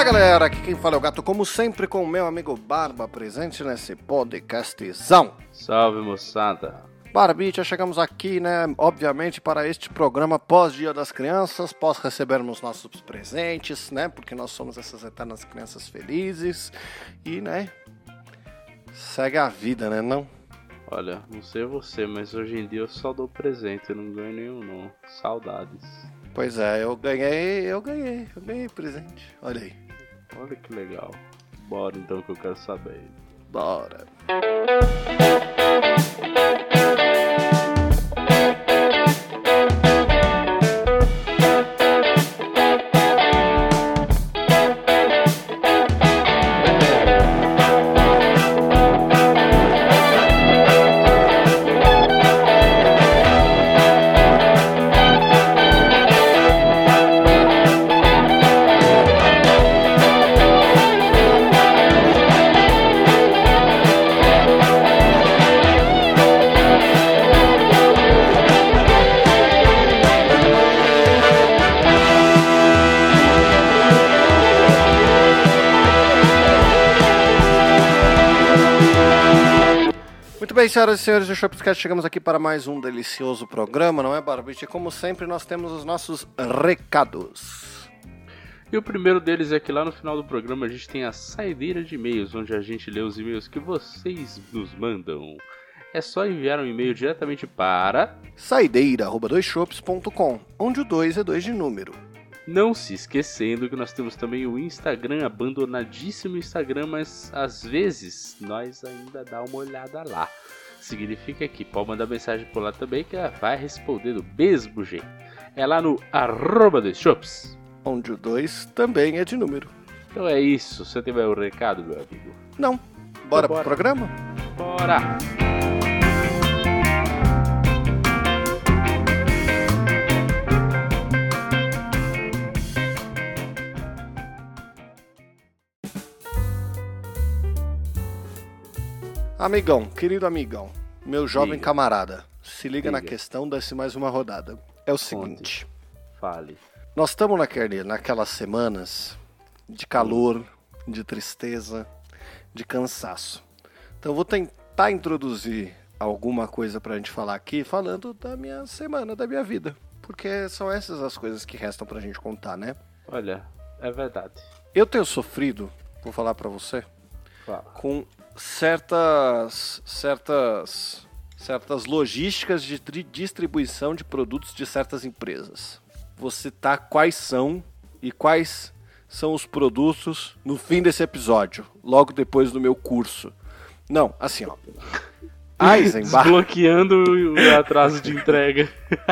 Fala galera, aqui quem fala é o Gato, como sempre com o meu amigo Barba presente nesse podcastzão. Salve moçada. Barbie, já chegamos aqui, né, obviamente, para este programa pós-Dia das Crianças, pós recebermos nossos presentes, né, porque nós somos essas eternas crianças felizes e, né, segue a vida, né, não? Olha, não sei você, mas hoje em dia eu só dou presente, eu não ganho nenhum não. Saudades. Pois é, eu ganhei, eu ganhei, eu ganhei presente, olha aí. Olha que legal. Bora então que eu quero saber. Bora. Bem, senhoras e senhores do Shopscast, chegamos aqui para mais um delicioso programa, não é, Barbite? Como sempre, nós temos os nossos recados. E o primeiro deles é que lá no final do programa a gente tem a saideira de e-mails, onde a gente lê os e-mails que vocês nos mandam. É só enviar um e-mail diretamente para. Saideira.doisshops.com, onde o 2 é 2 de número. Não se esquecendo que nós temos também o Instagram, abandonadíssimo Instagram, mas às vezes nós ainda dá uma olhada lá. Significa que pode mandar mensagem por lá também que ela vai responder do mesmo jeito. É lá no arroba dos shops. Onde o 2 também é de número. Então é isso. Você tem mais um recado, meu amigo? Não. Bora, Então bora. pro programa? Bora! Amigão, querido amigão, meu jovem Diga. camarada, se liga na questão, desce mais uma rodada. É o seguinte, Fale. nós estamos naquele, naquelas semanas de calor, de tristeza, de cansaço. Então eu vou tentar introduzir alguma coisa pra gente falar aqui, falando da minha semana, da minha vida. Porque são essas as coisas que restam pra gente contar, né? Olha, é verdade. Eu tenho sofrido, vou falar pra você, Fala. com certas certas certas logísticas de tri- distribuição de produtos de certas empresas. Vou citar quais são e quais são os produtos no fim desse episódio, logo depois do meu curso. Não, assim, ó. Eisenbach, Desbloqueando o atraso de entrega.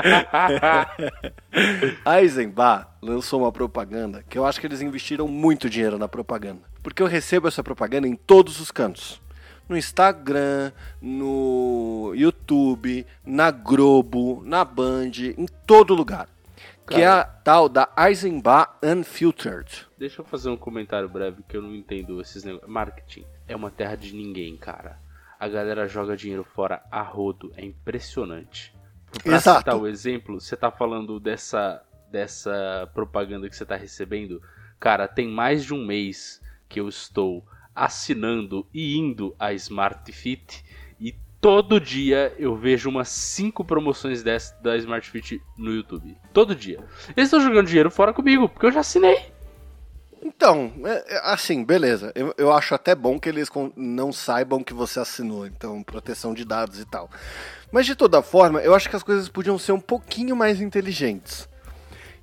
Eisenbach lançou uma propaganda que eu acho que eles investiram muito dinheiro na propaganda. Porque eu recebo essa propaganda em todos os cantos. No Instagram, no YouTube, na Globo, na Band, em todo lugar. Que é a tal da Eisenbach Unfiltered. Deixa eu fazer um comentário breve que eu não entendo esses negócios. Marketing é uma terra de ninguém, cara. A galera joga dinheiro fora a rodo, é impressionante. Pra Exato. citar o exemplo, você tá falando dessa, dessa propaganda que você tá recebendo. Cara, tem mais de um mês que eu estou assinando e indo a Smart Fit e todo dia eu vejo umas 5 promoções dessa da Smart Fit no YouTube. Todo dia. Eles estão jogando dinheiro fora comigo, porque eu já assinei. Então, é- é assim, beleza. Eu, eu acho até bom que eles não saibam que você assinou, então, proteção de dados e tal. Mas de toda forma, eu acho que as coisas podiam ser um pouquinho mais inteligentes.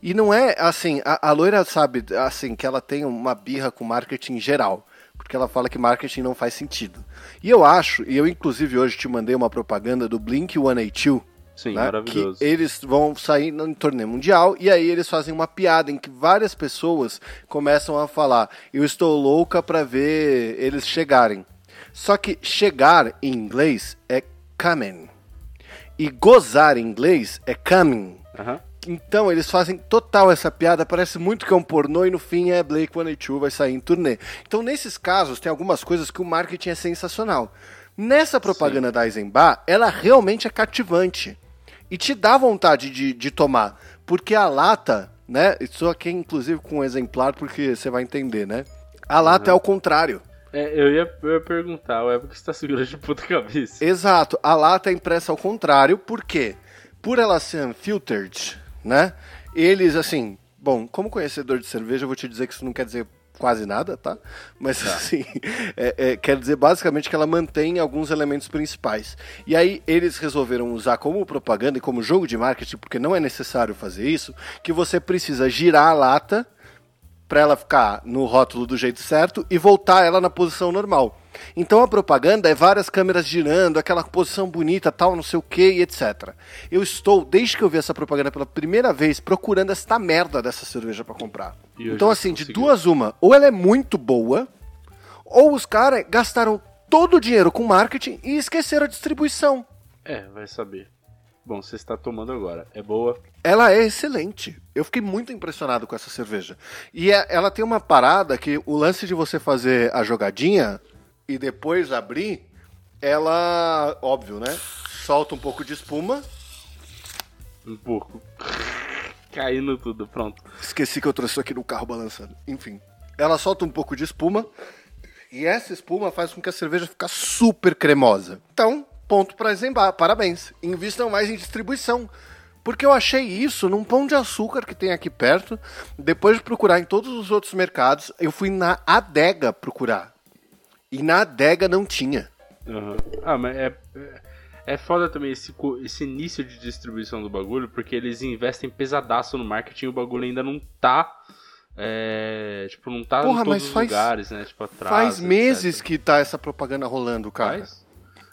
E não é assim, a, a loira sabe, assim, que ela tem uma birra com marketing geral. Porque ela fala que marketing não faz sentido. E eu acho, e eu inclusive hoje te mandei uma propaganda do Blink 182, Sim, né, maravilhoso. Que eles vão sair no torneio mundial e aí eles fazem uma piada em que várias pessoas começam a falar: "Eu estou louca para ver eles chegarem". Só que chegar em inglês é coming. E gozar em inglês é coming. Aham. Então eles fazem total essa piada, parece muito que é um pornô e no fim é Blake 182 vai sair em turnê. Então nesses casos tem algumas coisas que o marketing é sensacional. Nessa propaganda da Eisenbach, ela realmente é cativante. E te dá vontade de, de tomar. Porque a lata né? Estou aqui, inclusive, com um exemplar porque você vai entender, né? A lata uhum. é ao contrário. É, eu, ia, eu ia perguntar, é porque você tá segurando de puta cabeça. Exato, a lata é impressa ao contrário, por quê? Por ela ser unfiltered, né? Eles, assim, bom, como conhecedor de cerveja, eu vou te dizer que isso não quer dizer quase nada, tá? Mas tá. assim, é, é, quer dizer basicamente que ela mantém alguns elementos principais. E aí eles resolveram usar como propaganda e como jogo de marketing, porque não é necessário fazer isso, que você precisa girar a lata para ela ficar no rótulo do jeito certo e voltar ela na posição normal. Então a propaganda é várias câmeras girando, aquela posição bonita, tal, não sei o que e etc. Eu estou, desde que eu vi essa propaganda pela primeira vez, procurando esta merda dessa cerveja para comprar. Então, assim, de duas, uma, ou ela é muito boa, ou os caras gastaram todo o dinheiro com marketing e esqueceram a distribuição. É, vai saber. Bom, você está tomando agora. É boa? Ela é excelente. Eu fiquei muito impressionado com essa cerveja. E é, ela tem uma parada que o lance de você fazer a jogadinha e depois abrir, ela, óbvio, né? Solta um pouco de espuma. Um pouco. Caindo tudo, pronto. Esqueci que eu trouxe isso aqui no carro balançando. Enfim, ela solta um pouco de espuma. E essa espuma faz com que a cerveja fique super cremosa. Então, ponto para Zembar. Parabéns. Invistam mais em distribuição. Porque eu achei isso num pão de açúcar que tem aqui perto. Depois de procurar em todos os outros mercados, eu fui na adega procurar. E na adega não tinha. Uhum. Ah, mas é, é, é foda também esse, esse início de distribuição do bagulho, porque eles investem pesadaço no marketing e o bagulho ainda não tá. É, tipo, não tá Porra, em todos os faz, lugares, né? Tipo, atrás. Faz meses etc. que tá essa propaganda rolando, cara. Faz?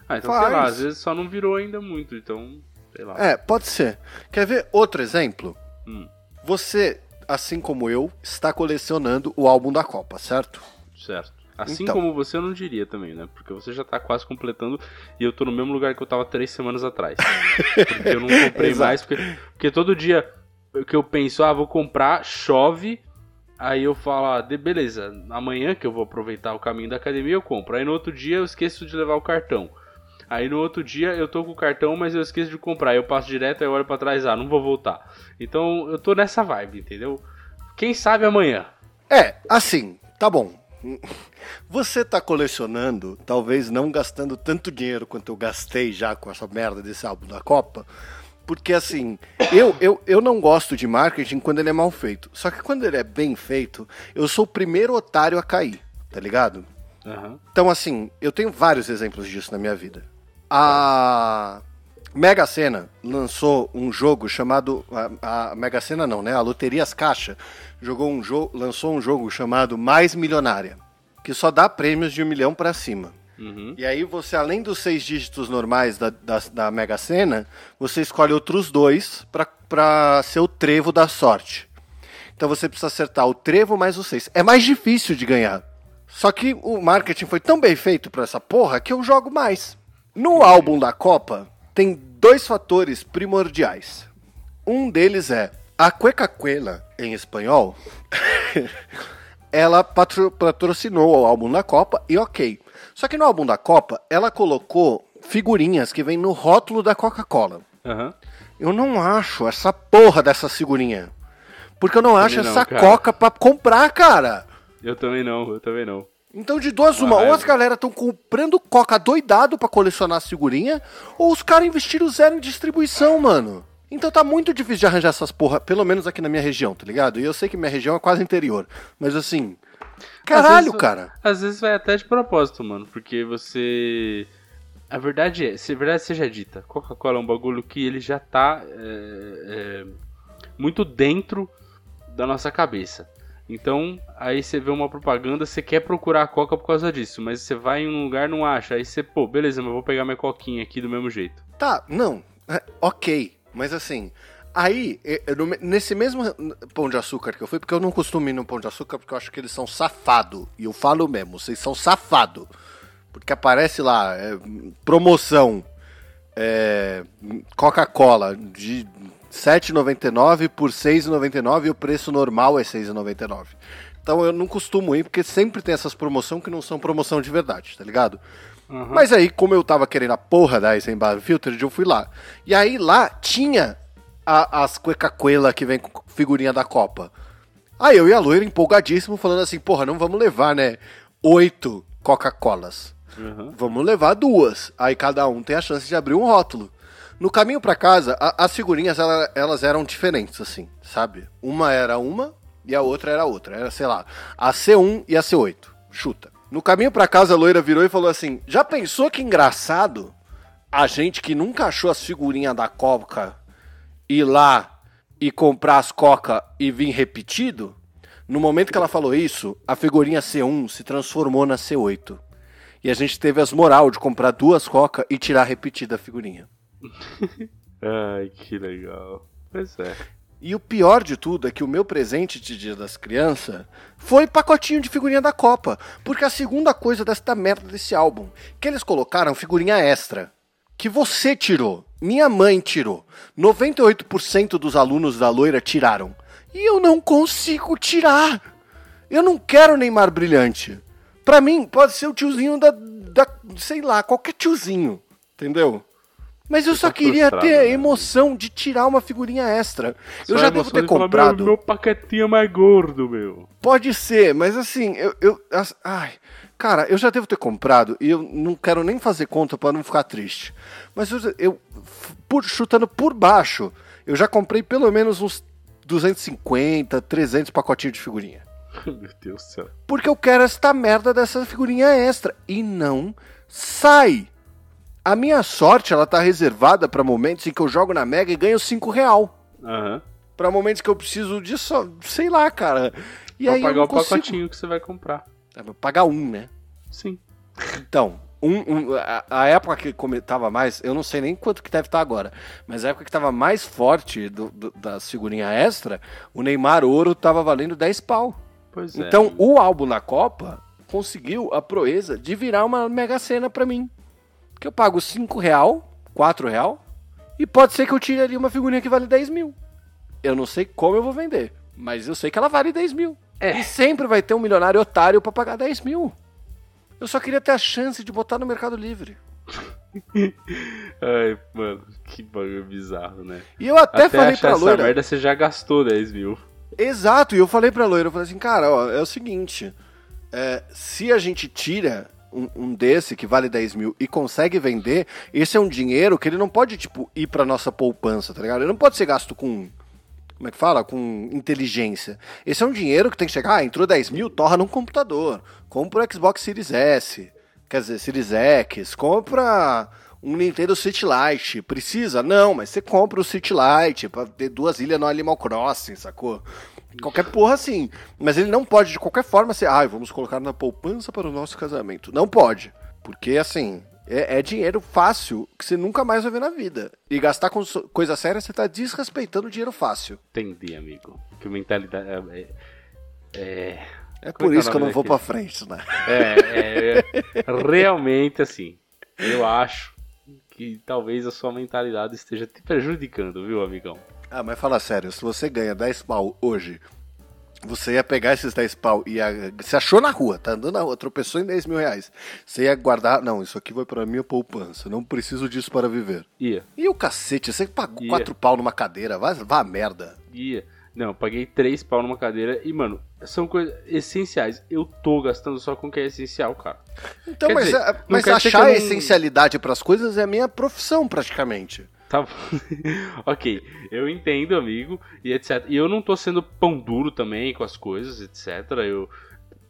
Ah, então faz. sei lá, às vezes só não virou ainda muito, então. Sei lá. É, pode ser. Quer ver outro exemplo? Hum. Você, assim como eu, está colecionando o álbum da Copa, certo? Certo. Assim então. como você, eu não diria também, né? Porque você já tá quase completando e eu tô no mesmo lugar que eu tava três semanas atrás. porque eu não comprei mais, porque, porque todo dia que eu penso, ah, vou comprar, chove, aí eu falo, ah, de, beleza, amanhã que eu vou aproveitar o caminho da academia, eu compro. Aí no outro dia eu esqueço de levar o cartão. Aí no outro dia eu tô com o cartão, mas eu esqueço de comprar. Eu passo direto, aí eu olho pra trás, ah, não vou voltar. Então eu tô nessa vibe, entendeu? Quem sabe amanhã. É, assim, tá bom. Você tá colecionando, talvez não gastando tanto dinheiro quanto eu gastei já com essa merda desse álbum da Copa. Porque assim, eu, eu, eu não gosto de marketing quando ele é mal feito. Só que quando ele é bem feito, eu sou o primeiro otário a cair, tá ligado? Uhum. Então, assim, eu tenho vários exemplos disso na minha vida. A Mega Sena lançou um jogo chamado. A, a Mega Sena não, né? A Loterias Caixa jogou um jogo, lançou um jogo chamado Mais Milionária, que só dá prêmios de um milhão para cima. Uhum. E aí você, além dos seis dígitos normais da, da, da Mega Sena, você escolhe outros dois para ser o trevo da sorte. Então você precisa acertar o trevo mais os seis. É mais difícil de ganhar. Só que o marketing foi tão bem feito para essa porra que eu jogo mais. No álbum da Copa, tem dois fatores primordiais. Um deles é a Cuecacuela, em espanhol, ela patro patrocinou o álbum da Copa e ok. Só que no álbum da Copa, ela colocou figurinhas que vêm no rótulo da Coca-Cola. Uhum. Eu não acho essa porra dessa figurinha. Porque eu não acho não, essa cara. Coca pra comprar, cara. Eu também não, eu também não. Então, de duas, uma, ou as galera estão comprando coca doidado para colecionar as figurinhas, ou os caras investiram zero em distribuição, mano. Então tá muito difícil de arranjar essas porra, pelo menos aqui na minha região, tá ligado? E eu sei que minha região é quase interior, mas assim. Caralho, às vezes, cara. Às vezes vai até de propósito, mano, porque você. A verdade é, se a verdade seja dita, Coca-Cola é um bagulho que ele já tá é, é, muito dentro da nossa cabeça. Então, aí você vê uma propaganda, você quer procurar a Coca por causa disso, mas você vai em um lugar não acha, aí você, pô, beleza, mas eu vou pegar minha coquinha aqui do mesmo jeito. Tá, não, é, ok, mas assim, aí, nesse mesmo pão de açúcar que eu fui, porque eu não costumo ir no pão de açúcar porque eu acho que eles são safado, e eu falo mesmo, vocês são safado, porque aparece lá, é, promoção, é, Coca-Cola de 7,99 por 6,99 e o preço normal é 6,99. Então eu não costumo ir, porque sempre tem essas promoções que não são promoção de verdade, tá ligado? Uhum. Mas aí, como eu tava querendo a porra da Eisenbahn Filtered, eu fui lá. E aí lá tinha a- as cueca-cuela que vem com figurinha da Copa. Aí eu e a loira empolgadíssimo falando assim, porra, não vamos levar, né? Oito Coca-Colas. Uhum. Vamos levar duas. Aí cada um tem a chance de abrir um rótulo. No caminho pra casa, a- as figurinhas ela- elas eram diferentes, assim, sabe? Uma era uma e a outra era outra. Era, sei lá, a C1 e a C8. Chuta. No caminho pra casa, a loira virou e falou assim: Já pensou que engraçado? A gente que nunca achou as figurinhas da Coca ir lá e comprar as Coca e vir repetido? No momento que ela falou isso, a figurinha C1 se transformou na C8. E a gente teve as moral de comprar duas Coca e tirar repetida a figurinha. Ai, que legal. Pois é. E o pior de tudo é que o meu presente de Dia das Crianças foi pacotinho de figurinha da Copa. Porque a segunda coisa desta merda desse álbum, que eles colocaram figurinha extra. Que você tirou, minha mãe tirou, 98% dos alunos da loira tiraram. E eu não consigo tirar. Eu não quero Neymar brilhante. Pra mim, pode ser o tiozinho da, da. sei lá, qualquer tiozinho. Entendeu? Mas eu só tá queria ter a né? emoção de tirar uma figurinha extra. Só eu já devo emoção ter de falar, comprado. Meu, meu paquetinho é mais gordo, meu. Pode ser, mas assim, eu, eu. Ai. Cara, eu já devo ter comprado e eu não quero nem fazer conta pra não ficar triste. Mas eu, eu por, chutando por baixo, eu já comprei pelo menos uns 250, 300 pacotinhos de figurinha. Meu Deus do céu. Porque eu quero esta merda dessa figurinha extra. E não sai. A minha sorte, ela tá reservada pra momentos em que eu jogo na Mega e ganho 5 real. Aham. Pra momentos que eu preciso disso, sei lá, cara. E Pra aí pagar o consigo. pacotinho que você vai comprar. É, vou pagar um, né? Sim. Então, um, um- a, a época que tava mais, eu não sei nem quanto que deve estar agora, mas a época que tava mais forte do, do, da figurinha extra, o Neymar Ouro tava valendo 10 pau. Pois é. Então, o álbum na Copa conseguiu a proeza de virar uma mega cena pra mim. Que eu pago 5 real, 4 real, e pode ser que eu tire ali uma figurinha que vale 10 mil. Eu não sei como eu vou vender, mas eu sei que ela vale 10 mil. É. E sempre vai ter um milionário otário pra pagar 10 mil. Eu só queria ter a chance de botar no Mercado Livre. Ai, mano, que bagulho bizarro, né? E eu até, falei achar pra essa loira. merda, você já gastou 10 mil. Exato, e eu falei pra loira, eu falei assim, cara, ó, é o seguinte, é, se a gente tira um, um desse que vale 10 mil e consegue vender, esse é um dinheiro que ele não pode, tipo, ir pra nossa poupança, tá ligado? Ele não pode ser gasto com, como é que fala? Com inteligência. Esse é um dinheiro que tem que chegar, ah, entrou 10 mil, torra num computador, compra o Xbox Series S, quer dizer, Series X, compra um Nintendo City Lite. Precisa? Não, mas você compra o City Lite pra ter duas ilhas no Animal Crossing, sacou? Qualquer porra assim. Mas ele não pode, de qualquer forma, ser, ah, vamos colocar na poupança para o nosso casamento. Não pode. Porque, assim, é, é dinheiro fácil que você nunca mais vai ver na vida. E gastar com coisa séria, você tá desrespeitando o dinheiro fácil. Entendi, amigo. Que mentalidade. É. É. É por é que é isso que eu não vou daquele? pra frente, né? É, é, realmente assim. Eu acho que talvez a sua mentalidade esteja te prejudicando, viu, amigão? Ah, mas fala sério, se você ganha 10 pau hoje, você ia pegar esses 10 pau e ia, você achou na rua, tá andando na rua, tropeçou em 10 mil reais. Você ia guardar, não, isso aqui vai pra minha poupança, não preciso disso para viver. Ia, E o cacete, você pagou Ia. 4 pau numa cadeira, vá, vá merda. ia. Não, eu paguei três pau numa cadeira e, mano, são coisas essenciais. Eu tô gastando só com o que é essencial, cara. Então, Quer mas, dizer, não mas achar não- essencialidade pras coisas é a minha profissão, praticamente. Tá bom. ok, eu entendo, amigo, e etc. E eu não tô sendo pão duro também com as coisas, etc. Eu,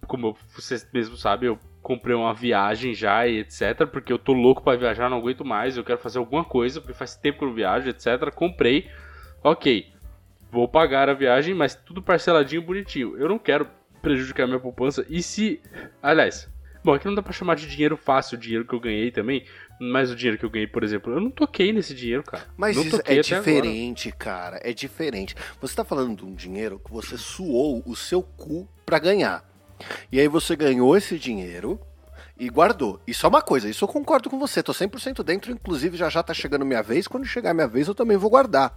como eu- você mesmo sabe, eu comprei uma viagem já e etc. Porque eu tô louco pra viajar, não aguento mais, eu quero fazer alguma coisa, porque faz tempo que eu não viajo, etc. Comprei, ok, vou pagar a viagem, mas tudo parceladinho, bonitinho. Eu não quero prejudicar minha poupança. E se. Aliás, bom, aqui não dá pra chamar de dinheiro fácil o dinheiro que eu ganhei também. Mas o dinheiro que eu ganhei, por exemplo, eu não toquei nesse dinheiro, cara. Mas não isso é diferente, cara. É diferente. Você tá falando de um dinheiro que você suou o seu cu pra ganhar. E aí você ganhou esse dinheiro e guardou. Isso é uma coisa, isso eu concordo com você. Tô 100% dentro, inclusive já já tá chegando minha vez. Quando chegar minha vez, eu também vou guardar.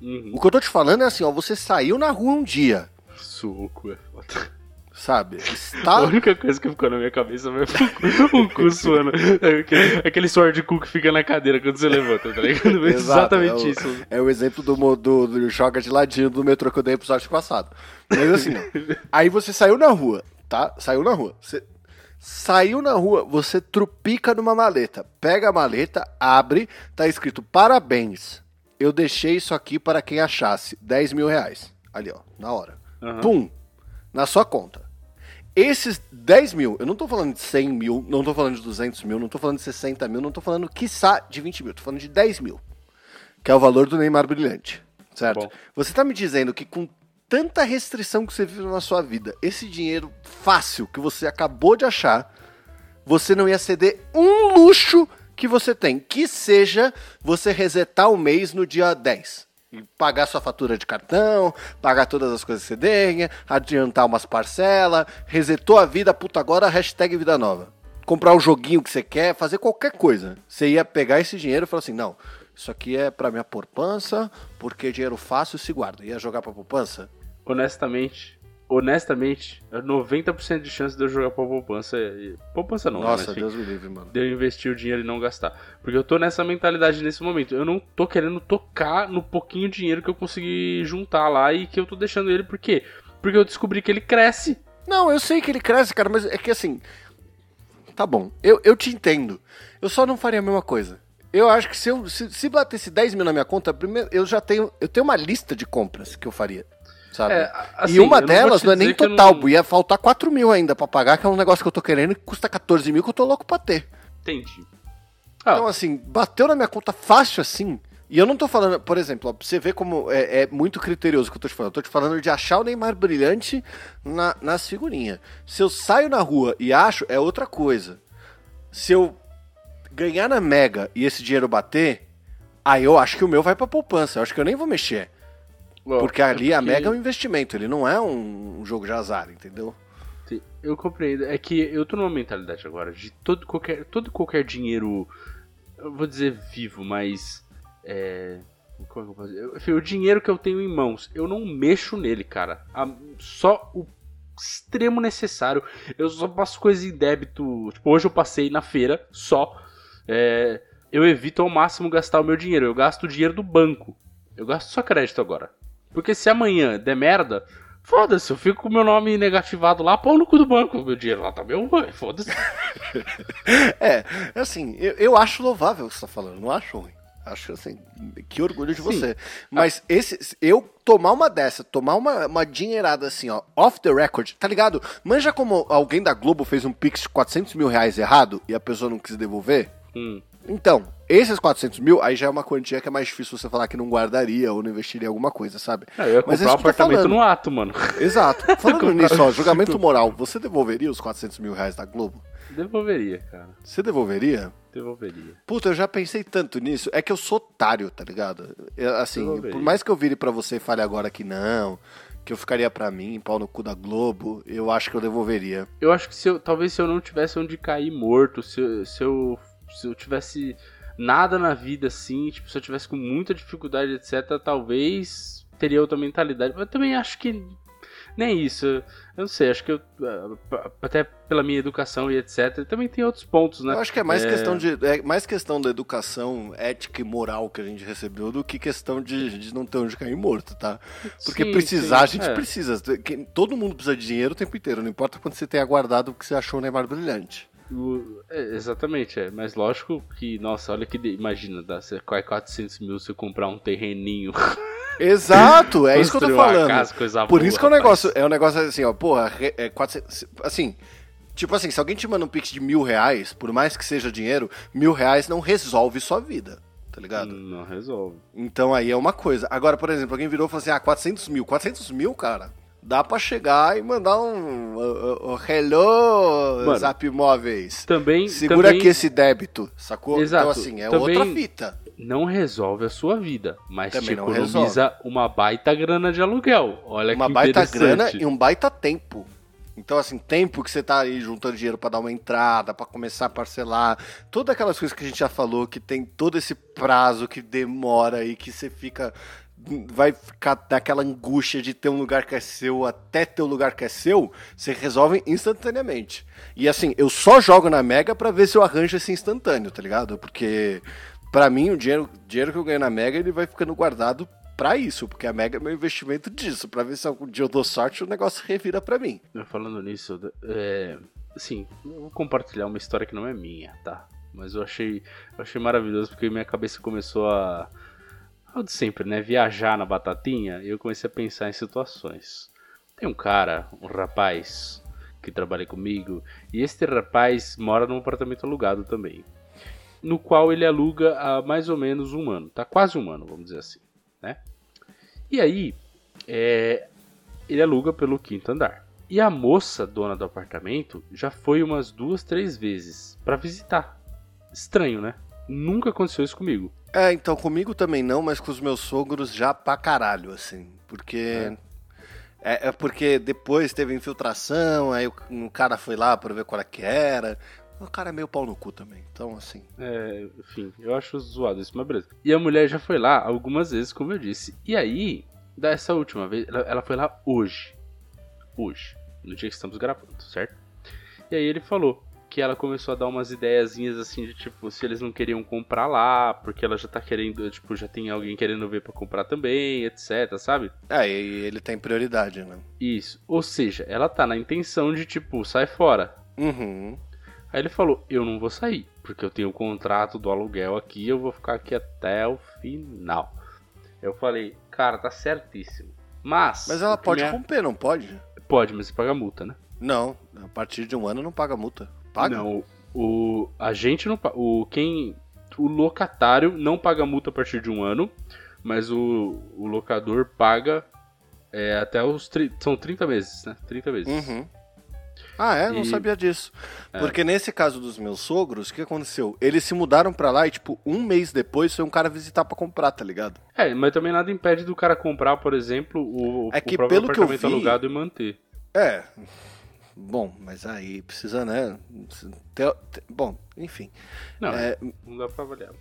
Uhum. O que eu tô te falando é assim, ó, você saiu na rua um dia. Suco é foda. sabe? A Está. única coisa que ficou na minha cabeça foi o cu suando. Aquele, aquele suor de cu que fica na cadeira quando você levanta, tá ligado? Exato, Exatamente é o- isso. É o exemplo do, do, do joga de ladinho do metrô que eu dei no episódio passado. Mas assim, ó, aí você saiu na rua, tá? Saiu na rua. Você saiu na rua, você trupica numa maleta. Pega a maleta, abre, tá escrito parabéns. Eu deixei isso aqui para quem achasse. 10 mil reais. Ali, ó, na hora. Aham. Pum! Na sua conta. Esses 10 mil, eu não tô falando de 100 mil, não tô falando de 200 mil, não tô falando de 60 mil, não tô falando, quiçá, de 20 mil, tô falando de 10 mil. Que é o valor do Neymar brilhante, certo? Bom. Você tá me dizendo que com tanta restrição que você vive na sua vida, esse dinheiro fácil que você acabou de achar, você não ia ceder um luxo que você tem, que seja você resetar o mês no dia 10. E pagar sua fatura de cartão, pagar todas as coisas que você ganha, adiantar umas parcelas, resetou a vida, puta, agora hashtag vida nova. Comprar um joguinho que você quer, fazer qualquer coisa. Você ia pegar esse dinheiro e falar assim, não, isso aqui é pra minha poupança, porque dinheiro fácil se guarda. Ia jogar pra poupança? Honestamente, honestamente, é 90% de chance de eu jogar pra poupança. e- Poupança não, né, Nossa, enfim, Deus me livre, mano. de eu investir o dinheiro e não gastar. Porque eu tô nessa mentalidade nesse momento. Eu não tô querendo tocar no pouquinho dinheiro que eu consegui juntar lá e que eu tô deixando ele. Por quê? Porque eu descobri que ele cresce. Não, eu sei que ele cresce, cara, mas é que assim. Tá bom, eu, eu te entendo. Eu só não faria a mesma coisa. Eu acho que se eu se, se batesse 10 mil na minha conta, primeiro, eu já tenho. Eu tenho uma lista de compras que eu faria. Sabe? É, assim, e uma não delas te não é nem total, não- ia faltar 4 mil ainda pra pagar, que é um negócio que eu tô querendo que custa 14 mil que eu tô louco pra ter. Entendi. Ah, Então, assim, bateu na minha conta fácil assim. E eu não tô falando, por exemplo, ó, você ver como é, é muito criterioso o que eu tô te falando. Eu tô te falando de achar o Neymar brilhante na, nas figurinhas. Se eu saio na rua e acho, é outra coisa. Se eu ganhar na Mega e esse dinheiro bater, aí eu acho que o meu vai pra poupança. Eu acho que eu nem vou mexer. Porque ali é a porque- Mega é um investimento, ele não é um, um jogo de azar, entendeu? Sim, Eu compreendo. É que eu tô numa mentalidade agora de todo qualquer, todo qualquer dinheiro. Eu vou dizer vivo, mas. É. Como é que eu? Eu- enfim, O dinheiro que eu tenho em mãos, eu não mexo nele, cara. A- só o extremo necessário. Eu só passo coisas em débito. Tipo, hoje eu passei na feira só. É, eu evito ao máximo gastar o meu dinheiro. Eu gasto o dinheiro do banco. Eu gasto só crédito agora. Porque se amanhã der merda, foda-se, eu fico com o meu nome negativado lá, pau no cu do banco. Meu dinheiro lá tá meu, foda-se. É, assim, eu, eu acho louvável o que você tá falando, não acho ruim. Acho assim, que orgulho de Sim. você. Mas esse, eu tomar uma dessa, tomar uma, uma dinheirada assim, ó, off the record, tá ligado? Manja como alguém da Globo fez um pix de 400 mil reais errado e a pessoa não quis devolver? Hum, Então, esses 400 mil, aí já é uma quantia que é mais difícil você falar que não guardaria ou não investiria em alguma coisa, sabe? é, eu ia Mas é comprar um tô apartamento falando. no ato, mano. Exato. Falando nisso, ó, julgamento moral, você devolveria os 400 mil reais da Globo? Devolveria, cara. Você devolveria? Devolveria. Puta, eu já pensei tanto nisso. É que eu sou otário, tá ligado? Assim, Devolveria. por mais que eu vire pra você e fale agora que não, que eu ficaria pra mim, pau no cu da Globo, eu acho que eu devolveria. Eu acho que se eu, talvez se eu não tivesse onde cair morto, se se eu, se eu tivesse nada na vida assim, tipo, se eu tivesse com muita dificuldade, etc, talvez teria outra mentalidade. Mas eu também acho que nem isso. Eu não sei, acho que eu, ah, até pela minha educação e etc, também tem outros pontos, né? Eu acho que é mais É. questão de. É mais questão da educação ética e moral que a gente recebeu do que questão de, de não ter onde cair morto, tá? Porque Sim, precisar, sim, a gente é. precisa. Todo mundo precisa de dinheiro o tempo inteiro, não importa quando você tenha guardado o que você achou no Neymar brilhante. O- é, exatamente, é. Mas lógico que, nossa, olha que. de- Imagina, dá você quase 400 mil se eu comprar um terreninho. Exato, é isso que eu tô falando. casa, Por boa, isso que é um rapaz. negócio, é um negócio assim, ó, porra, é 400, assim, tipo assim, se alguém te manda um pix de mil reais, por mais que seja dinheiro, mil reais não resolve sua vida, tá ligado? Não resolve. Então aí é uma coisa. Agora, por exemplo, alguém virou e falou assim, ah, 400 mil, 400 mil, cara, dá pra chegar e mandar um, uh, uh, uh, hello, Mano, Zap Móveis. Também. Segura também aqui esse débito, sacou? Exato, Então assim, é também- outra fita. Não resolve a sua vida, mas Também te economiza uma baita grana de aluguel. Olha uma que baita interessante. grana e um baita tempo. Então, assim, tempo que você tá aí juntando dinheiro pra dar uma entrada, pra começar a parcelar, todas aquelas coisas que a gente já falou, que tem todo esse prazo que demora e que você fica vai ficar naquela angústia de ter um lugar que é seu até ter um lugar que é seu, você resolve instantaneamente. E assim, eu só jogo na Mega para ver se eu arranjo esse instantâneo, tá ligado? Porque para mim o dinheiro, dinheiro que eu ganho na Mega ele vai ficando guardado para isso, porque a Mega é meu investimento disso, para ver se algum dia eu dou sorte o negócio revira para mim. Falando nisso, é, assim, vou compartilhar uma história que não é minha, tá? Mas eu achei, eu achei maravilhoso porque minha cabeça começou a o de sempre, né? Viajar na batatinha, eu comecei a pensar em situações. Tem um cara, um rapaz, que trabalha comigo, e este rapaz mora num apartamento alugado também. No qual ele aluga há mais ou menos um ano, tá quase um ano, vamos dizer assim, né? E aí, é, ele aluga pelo quinto andar. E a moça, dona do apartamento, já foi umas duas, três vezes para visitar. Estranho, né? Nunca aconteceu isso comigo. É, então comigo também não, mas com os meus sogros já pra caralho, assim. Porque. É, é, é porque depois teve infiltração, aí o, cara foi lá pra ver qual é que era. O cara é meio pau no cu também, então assim. É, enfim, eu acho zoado isso, mas beleza. E a mulher já foi lá algumas vezes, como eu disse. E aí, dessa última vez, ela, ela foi lá hoje. Hoje, no dia que estamos gravando, certo? E aí ele falou: que ela começou a dar umas ideiazinhas assim de tipo, se eles não queriam comprar lá, porque ela já tá querendo, tipo, já tem alguém querendo ver para comprar também, etc, sabe? É, e ele tem prioridade, né? Isso. Ou seja, ela tá na intenção de tipo, sai fora. Uhum. Aí ele falou: Eu não vou sair, porque eu tenho o contrato do aluguel aqui, eu vou ficar aqui até o final. Eu falei: Cara, tá certíssimo. Mas. Mas ela pode minha... romper, não pode? Pode, mas você paga multa, né? Não, a partir de um ano não paga multa. Paga? Não, o a gente não o quem o locatário não paga multa a partir de um ano, mas o, o locador paga é, até os são 30 meses, né? 30 meses. Uhum. Ah, é? Não e... sabia disso. É. Porque nesse caso dos meus sogros, o que aconteceu? Eles se mudaram pra lá e, tipo, um mês depois foi um cara visitar pra comprar, tá ligado? É, mas também nada impede do cara comprar, por exemplo, o, é que, o pelo que eu vi, alugado e manter. É, Bom, mas aí precisa, né? Ter, ter, bom, enfim. Não, é, não dá pra avaliar.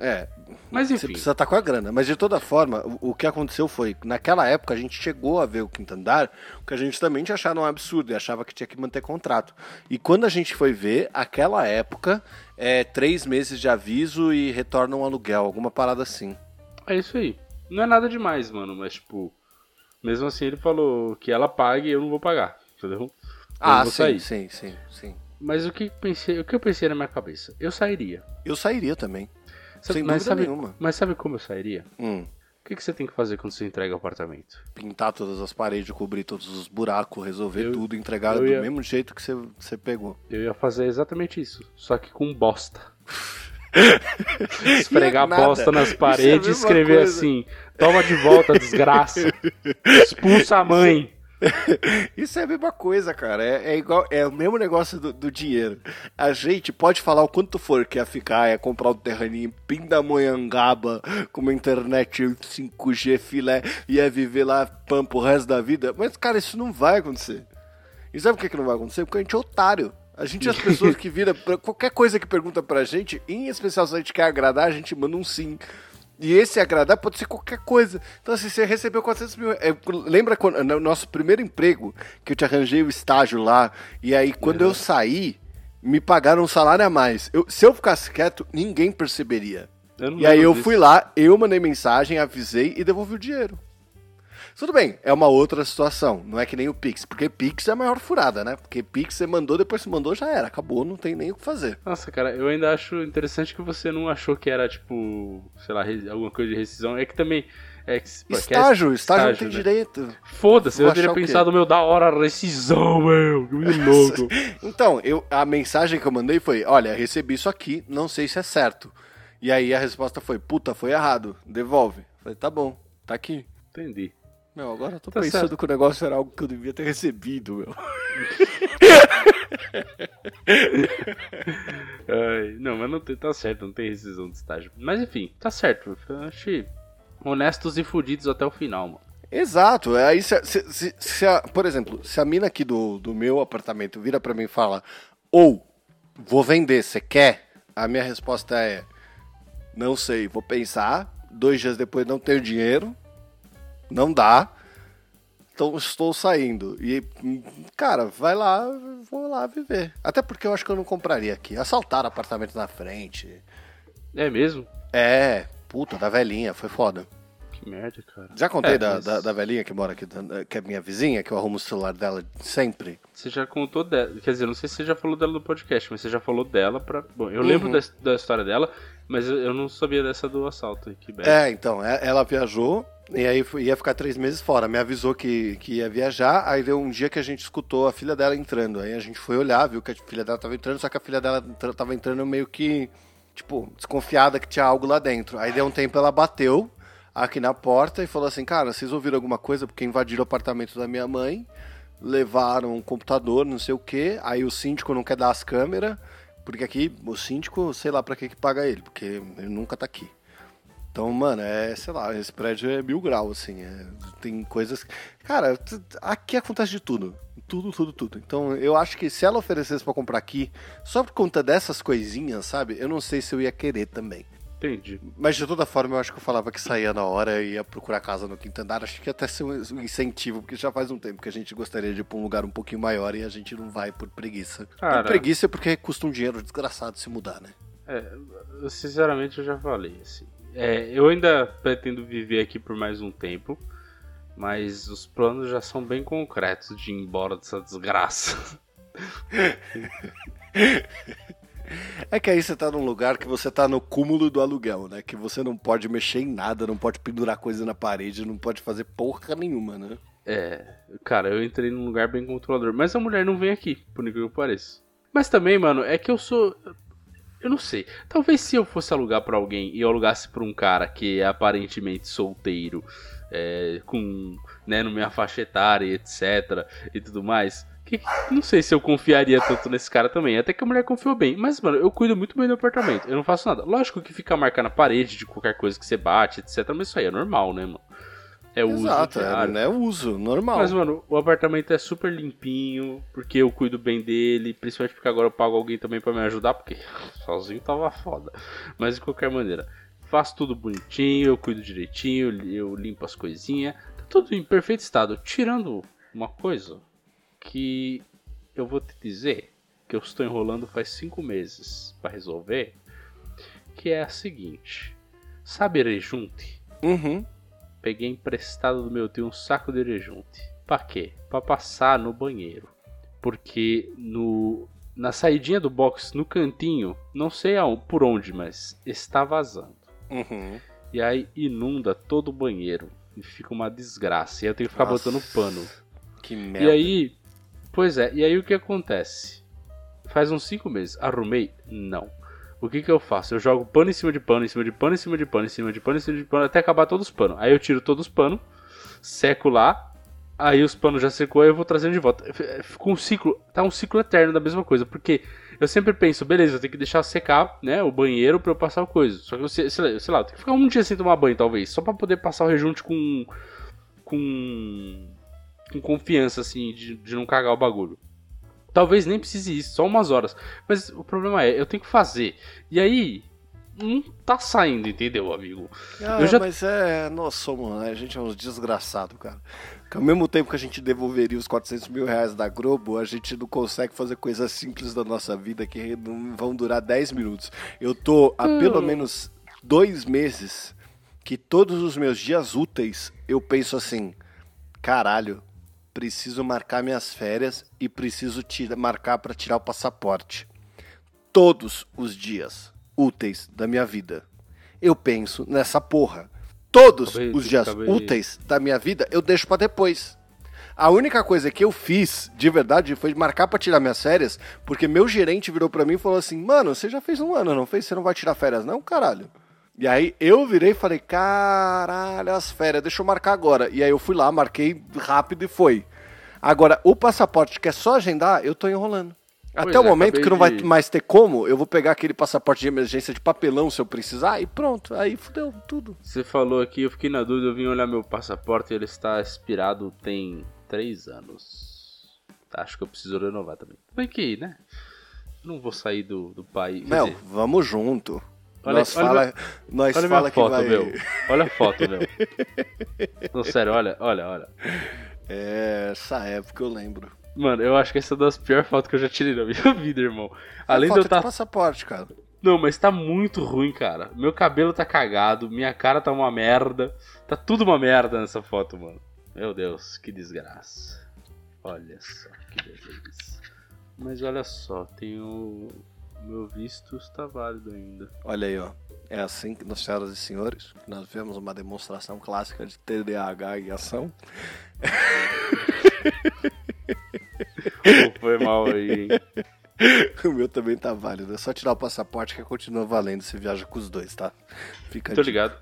É, mas enfim. Você precisa estar tá com a grana. Mas de toda forma, o, o, que aconteceu foi, naquela época a gente chegou a ver o quinto andar, o que a gente também tinha achado um absurdo e achava que tinha que manter contrato. E quando a gente foi ver, aquela época, é três meses de aviso e retorna um aluguel, alguma parada assim. É isso aí. Não é nada demais, mano, mas tipo, mesmo assim ele falou que ela pague e eu não vou pagar, entendeu? Ah, sim, sair. sim, sim, sim. Mas o que, pensei, o que eu pensei na minha cabeça? Eu sairia. Eu sairia também. Sabe, sem mas dúvida sabe, nenhuma. Mas sabe como eu sairia? Hum. O que, que você tem que fazer quando você entrega o apartamento? Pintar todas as paredes, cobrir todos os buracos, resolver eu, tudo, entregar do ia... mesmo jeito que você, você pegou. Eu ia fazer exatamente isso, só que com bosta. Esfregar é bosta nas paredes é e escrever coisa. assim: toma de volta, desgraça. Expulsa a mãe. Isso é a mesma coisa, cara. É, é igual, é o mesmo negócio do, do, dinheiro. A gente pode falar o quanto for que ia ficar, é comprar um terraninho em Pindamonhangaba com uma internet 5G filé, ia viver lá pampa o resto da vida. Mas, cara, isso não vai acontecer. E sabe por que, que não vai acontecer? Porque a gente é otário. A gente é as pessoas que viram. Qualquer coisa que pergunta pra gente, em especial se a gente quer agradar, a gente manda um sim. E esse agradar pode ser qualquer coisa. Então, assim, você recebeu 400 mil. É, lembra quando, no nosso primeiro emprego, que eu te arranjei o estágio lá, e aí quando eu saí, me pagaram um salário a mais. Eu, se eu ficasse quieto, ninguém perceberia. E aí eu disso. fui lá, eu mandei mensagem, avisei e devolvi o dinheiro. Tudo bem, é uma outra situação. Não é que nem o Pix, porque Pix é a maior furada, né? Porque Pix você mandou, depois você mandou, já era. Acabou, não tem nem o que fazer. Nossa, cara, eu ainda acho interessante que você não achou que era, tipo, sei lá, alguma coisa de rescisão. É que também. É que, estágio, é estágio, estágio não tem né? direito. Foda-se, eu teria pensado, meu, da hora, rescisão, meu, que louco. então, eu, a mensagem que eu mandei foi: olha, recebi isso aqui, não sei se é certo. E aí a resposta foi: puta, foi errado, devolve. falei, tá bom, tá aqui. Entendi. Meu, agora eu tô tá pensando certo. que o negócio era algo que eu devia ter recebido, meu. Ai, não, mas não tem, tá certo, não tem rescisão de estágio. Mas enfim, tá certo. Achei honestos e fudidos até o final, mano. Exato. Aí, se, se, se, se a, por exemplo, se a mina aqui do, do meu apartamento vira para mim e fala: ou vou vender, você quer? A minha resposta é: não sei, vou pensar. Dois dias depois não tenho dinheiro não dá. Então estou saindo. E, cara, vai lá, vou lá viver. Até porque eu acho que eu não compraria aqui. Assaltaram apartamento na frente. É mesmo? É, puta, da velhinha, foi foda. Que merda, cara. Já contei É, da, mas da, da velhinha que mora aqui, que é minha vizinha, que eu arrumo o celular dela sempre. Você já contou dela. Quer dizer, não sei se você já falou dela no podcast, mas você já falou dela pra. Bom, eu lembro Uhum. da, da história dela, mas eu, não sabia dessa do assalto. Que bad. É, então, é- ela viajou e aí ia ficar três meses fora. Me avisou que, que ia viajar, aí deu um dia que a gente escutou a filha dela entrando. Aí a gente foi olhar, viu que a filha dela tava entrando, só que a filha dela tava entrando meio que, tipo, desconfiada que tinha algo lá dentro. Aí deu um tempo, ela bateu aqui na porta e falou assim, cara, vocês ouviram alguma coisa? Porque invadiram o apartamento da minha mãe, levaram um computador, não sei o quê, aí o síndico não quer dar as câmeras, porque aqui o síndico, sei lá pra que que paga ele, porque ele nunca tá aqui. Então, mano, é, sei lá, esse prédio é mil grau, assim. é- tem coisas. Cara, aqui acontece de tudo. Tudo, tudo, tudo. Então, eu acho que se ela oferecesse pra comprar aqui, só por conta dessas coisinhas, sabe? Eu não sei se eu ia querer também. Entendi. Mas de toda forma, eu acho que eu falava que saía na hora e ia procurar casa no quinto andar. Acho que ia até ser um incentivo, porque já faz um tempo que a gente gostaria de ir pra um lugar um pouquinho maior e a gente não vai por preguiça. Cara. Por preguiça é porque custa um dinheiro desgraçado se mudar, né? É, sinceramente, eu já falei, assim. É, eu ainda pretendo viver aqui por mais um tempo, mas os planos já são bem concretos de ir embora dessa desgraça. É que aí você tá num lugar que você tá no cúmulo do aluguel, né? Que você não pode mexer em nada, não pode pendurar coisa na parede, não pode fazer porra nenhuma, né? É, cara, eu entrei num lugar bem controlador, mas a mulher não vem aqui, por incrível que pareça. Mas também, mano, é que eu sou. Eu não sei. Talvez se eu fosse alugar pra alguém e eu alugasse pra um cara que é aparentemente solteiro, é, com, né, no minha faixa etária, etc. e tudo mais. Que, não sei se eu confiaria tanto nesse cara também. Até que a mulher confiou bem. Mas, mano, eu cuido muito bem do apartamento. Eu não faço nada. Lógico que fica marca na parede de qualquer coisa que você bate, etc. Mas isso aí é normal, né, mano? É Exato, uso é, diário. né? Uso, normal. Mas, mano, o apartamento é super limpinho, porque eu cuido bem dele, principalmente porque agora eu pago alguém também pra me ajudar, porque sozinho tava foda. Mas de qualquer maneira, faço tudo bonitinho, eu cuido direitinho, eu limpo as coisinhas, tá tudo em perfeito estado, tirando uma coisa que eu vou te dizer que eu estou enrolando faz cinco meses pra resolver, que é a seguinte: sabe rejunte? Uhum. Peguei emprestado do meu tio um saco de rejunte. Pra quê? Pra passar no banheiro. Porque no na saidinha do box, no cantinho, não sei aonde, por onde, mas está vazando. Uhum. E aí inunda todo o banheiro. E fica uma desgraça. E eu tenho que ficar Nossa. botando pano. Que merda. E aí, pois é, e aí o que acontece? Faz uns 5 meses, arrumei? Não. O que que eu faço? Eu jogo pano em cima de pano, em cima de pano, em cima de pano, em cima de pano, em cima de pano, até acabar todos os panos. Aí eu tiro todos os panos, seco lá, aí os panos já secou, aí eu vou trazendo de volta. Ficou um ciclo, tá um ciclo eterno da mesma coisa, porque eu sempre penso, beleza, eu tenho que deixar secar, né, o banheiro pra eu passar o coisa. Só que eu sei, sei lá, lá, eu tenho que ficar um dia sem tomar banho, talvez, só pra poder passar o rejunte com com com confiança, assim, de, de não cagar o bagulho. Talvez nem precise isso, só umas horas. Mas o problema é, eu tenho que fazer. E aí, não tá saindo, entendeu, amigo? Ah, Eu já- mas é. Nós somos, né? A gente é uns desgraçados, cara. Porque ao mesmo tempo que a gente devolveria os 400 mil reais da Globo, a gente não consegue fazer coisas simples da nossa vida que não vão durar 10 minutos. Eu tô há pelo menos dois meses que todos os meus dias úteis eu penso assim: caralho, preciso marcar minhas férias e preciso tira, marcar para tirar o passaporte. Todos os dias úteis da minha vida eu penso nessa porra. Todos Acabei- os dias acabei- úteis da minha vida eu deixo pra depois. A única coisa que eu fiz, de verdade, foi marcar pra tirar minhas férias, porque meu gerente virou pra mim e falou assim: Mano, você já fez um ano, não fez? Você não vai tirar férias, não, caralho? E aí eu virei e falei: Caralho, as férias, deixa eu marcar agora. E aí eu fui lá, marquei rápido e foi. Agora, o passaporte que é só agendar, eu tô enrolando. Pois Até o é, momento que não vai de- mais ter como, eu vou pegar aquele passaporte de emergência de papelão se eu precisar e pronto. Aí fudeu tudo. Você falou aqui, eu fiquei na dúvida, eu vim olhar meu passaporte e ele está expirado tem 3 anos. Acho que eu preciso renovar também. Bem que, né? Não vou sair do, do país. Mel, dizer, vamos junto. Olha, nós olha fala, minha- nós olha fala foto, vai... meu. Olha a foto, meu. Não, sério, olha, olha, olha. É, essa época eu lembro. Mano, eu acho que essa é uma das piores fotos que eu já tirei na minha vida, irmão. Além de Falta eu estar de passaporte, cara. Não, mas tá muito ruim, cara. Meu cabelo tá cagado, minha cara tá uma merda. Tá tudo uma merda nessa foto, mano. Meu Deus, que desgraça. Olha só, que beleza. Mas olha só, tem o. Meu visto está válido ainda. Olha aí, ó. É assim que, senhoras e senhores, nós vemos uma demonstração clássica de TDAH em ação. Foi mal aí, hein? O meu também tá válido. É só tirar o passaporte que continua valendo. Você viaja com os dois, tá? Fica Tô ligado.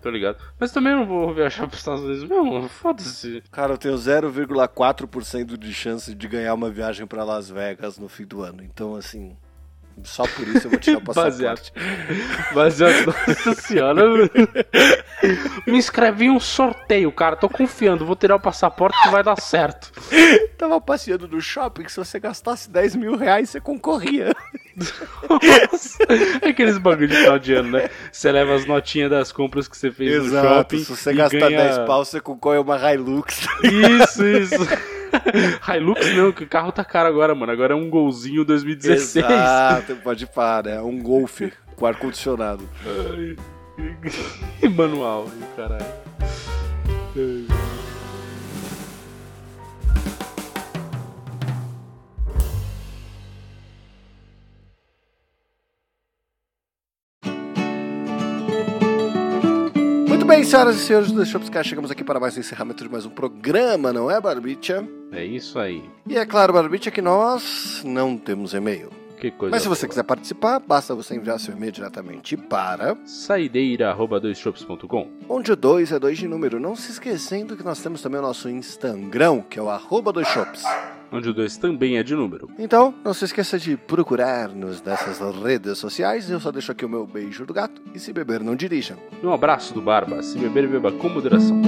Tô ligado. Mas também eu não vou viajar pros Estados Unidos mesmo, foda-se. Cara, eu tenho 0,4% de chance de ganhar uma viagem pra Las Vegas no fim do ano. Então, assim, só por isso eu vou tirar o Baseado. passaporte. Baseado, nossa senhora. Me inscrevi em um sorteio, cara. Tô confiando, vou tirar o passaporte que vai dar certo. Tava passeando no shopping, se você gastasse 10 mil reais, você concorria. Nossa. É aqueles bagulho de final de ano, né? Você leva as notinhas das compras que você fez no shopping. Se você gastar ganha... 10 pau, você concorre a uma Hilux. Isso, isso. Hilux não, que o carro tá caro agora, mano. Agora é um golzinho 2016. Exato, pode parar. É um Golf com ar-condicionado. Manual, caralho. Muito bem, senhoras e senhores do The Shopscast, chegamos aqui para mais um encerramento de mais um programa, não é, Barbicha? É isso aí. E é claro, Barbicha, que nós não temos e-mail. Que coisa Mas se você boa. quiser participar, basta você enviar seu e-mail diretamente para Saideira.doisshops.com onde o 2 é 2 de número. Não se esquecendo que nós temos também o nosso Instagram, que é o arroba dos shops. Onde o 2 também é de número. Então, não se esqueça de procurar-nos nessas redes sociais. Eu só deixo aqui o meu beijo do gato. E se beber, não dirijam. E um abraço do Barba. Se beber, beba com moderação.